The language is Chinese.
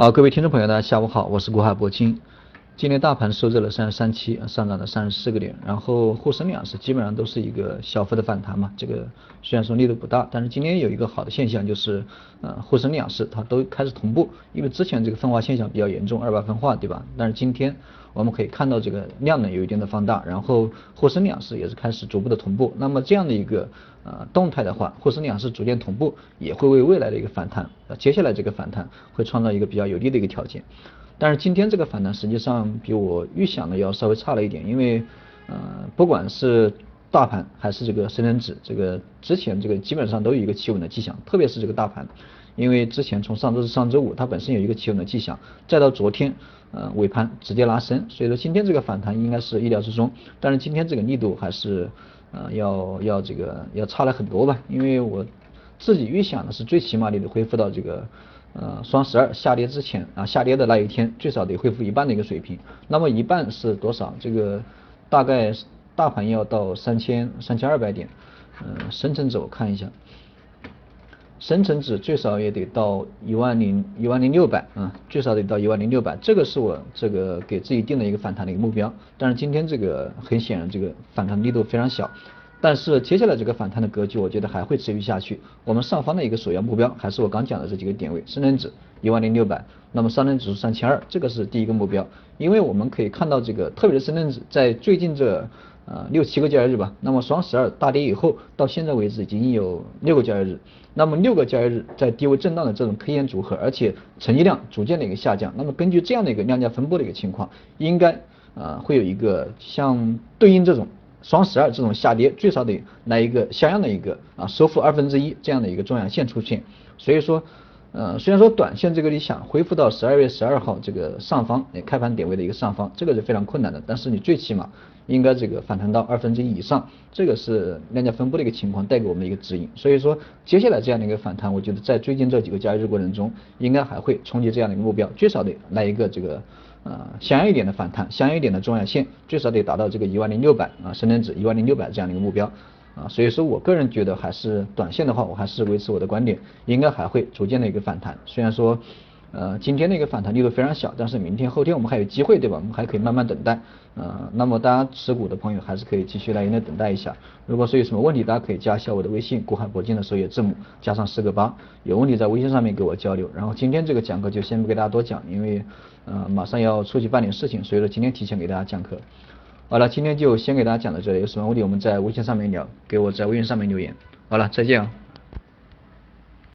啊，各位听众朋友，大家下午好，我是国海铂金。今天大盘收在了三十三期，上涨了三十四个点，然后沪深两市基本上都是一个小幅的反弹嘛。这个虽然说力度不大，但是今天有一个好的现象就是，呃，沪深两市它都开始同步，因为之前这个分化现象比较严重，二八分化，对吧？但是今天我们可以看到这个量能有一定的放大，然后沪深两市也是开始逐步的同步。那么这样的一个呃动态的话，沪深两市逐渐同步，也会为未来的一个反弹，呃，接下来这个反弹会创造一个比较有利的一个条件。但是今天这个反弹实际上比我预想的要稍微差了一点，因为呃不管是大盘还是这个深成指，这个之前这个基本上都有一个企稳的迹象，特别是这个大盘，因为之前从上周四、上周五它本身有一个企稳的迹象，再到昨天呃尾盘直接拉升，所以说今天这个反弹应该是意料之中，但是今天这个力度还是呃要要这个要差了很多吧，因为我自己预想的是最起码你得恢复到这个。呃，双十二下跌之前啊，下跌的那一天最少得恢复一半的一个水平。那么一半是多少？这个大概大盘要到三千三千二百点。嗯，深成指我看一下，深成指最少也得到一万零一万零六百啊，最少得到一万零六百。这个是我这个给自己定的一个反弹的一个目标。但是今天这个很显然这个反弹力度非常小。但是接下来这个反弹的格局，我觉得还会持续下去。我们上方的一个首要目标还是我刚讲的这几个点位：深成指一万零六百，那么上证指数三千二，这个是第一个目标。因为我们可以看到这个，特别是深成指在最近这呃六七个交易日吧，那么双十二大跌以后，到现在为止已经有六个交易日，那么六个交易日在低位震荡的这种 K 线组合，而且成交量逐渐的一个下降，那么根据这样的一个量价分布的一个情况，应该呃会有一个像对应这种。双十二这种下跌最少得来一个像样的一个啊收复二分之一这样的一个中阳线出现，所以说，呃虽然说短线这个你想恢复到十二月十二号这个上方开盘点位的一个上方，这个是非常困难的，但是你最起码应该这个反弹到二分之一以上，这个是量价分布的一个情况带给我们的一个指引，所以说接下来这样的一个反弹，我觉得在最近这几个交易日过程中，应该还会冲击这样的一个目标，最少得来一个这个。呃，相应一点的反弹，相应一点的中阳线，最少得达到这个一万零六百啊，深成指一万零六百这样的一个目标啊，所以说我个人觉得还是短线的话，我还是维持我的观点，应该还会逐渐的一个反弹，虽然说。呃，今天的一个反弹力度非常小，但是明天、后天我们还有机会，对吧？我们还可以慢慢等待。呃，那么大家持股的朋友还是可以继续耐心的等待一下。如果说有什么问题，大家可以加一下我的微信，国海铂金的首页字母加上四个八，有问题在微信上面给我交流。然后今天这个讲课就先不给大家多讲，因为呃马上要出去办点事情，所以说今天提前给大家讲课。好了，今天就先给大家讲到这里，有什么问题我们在微信上面聊，给我在微信上面留言。好了，再见啊。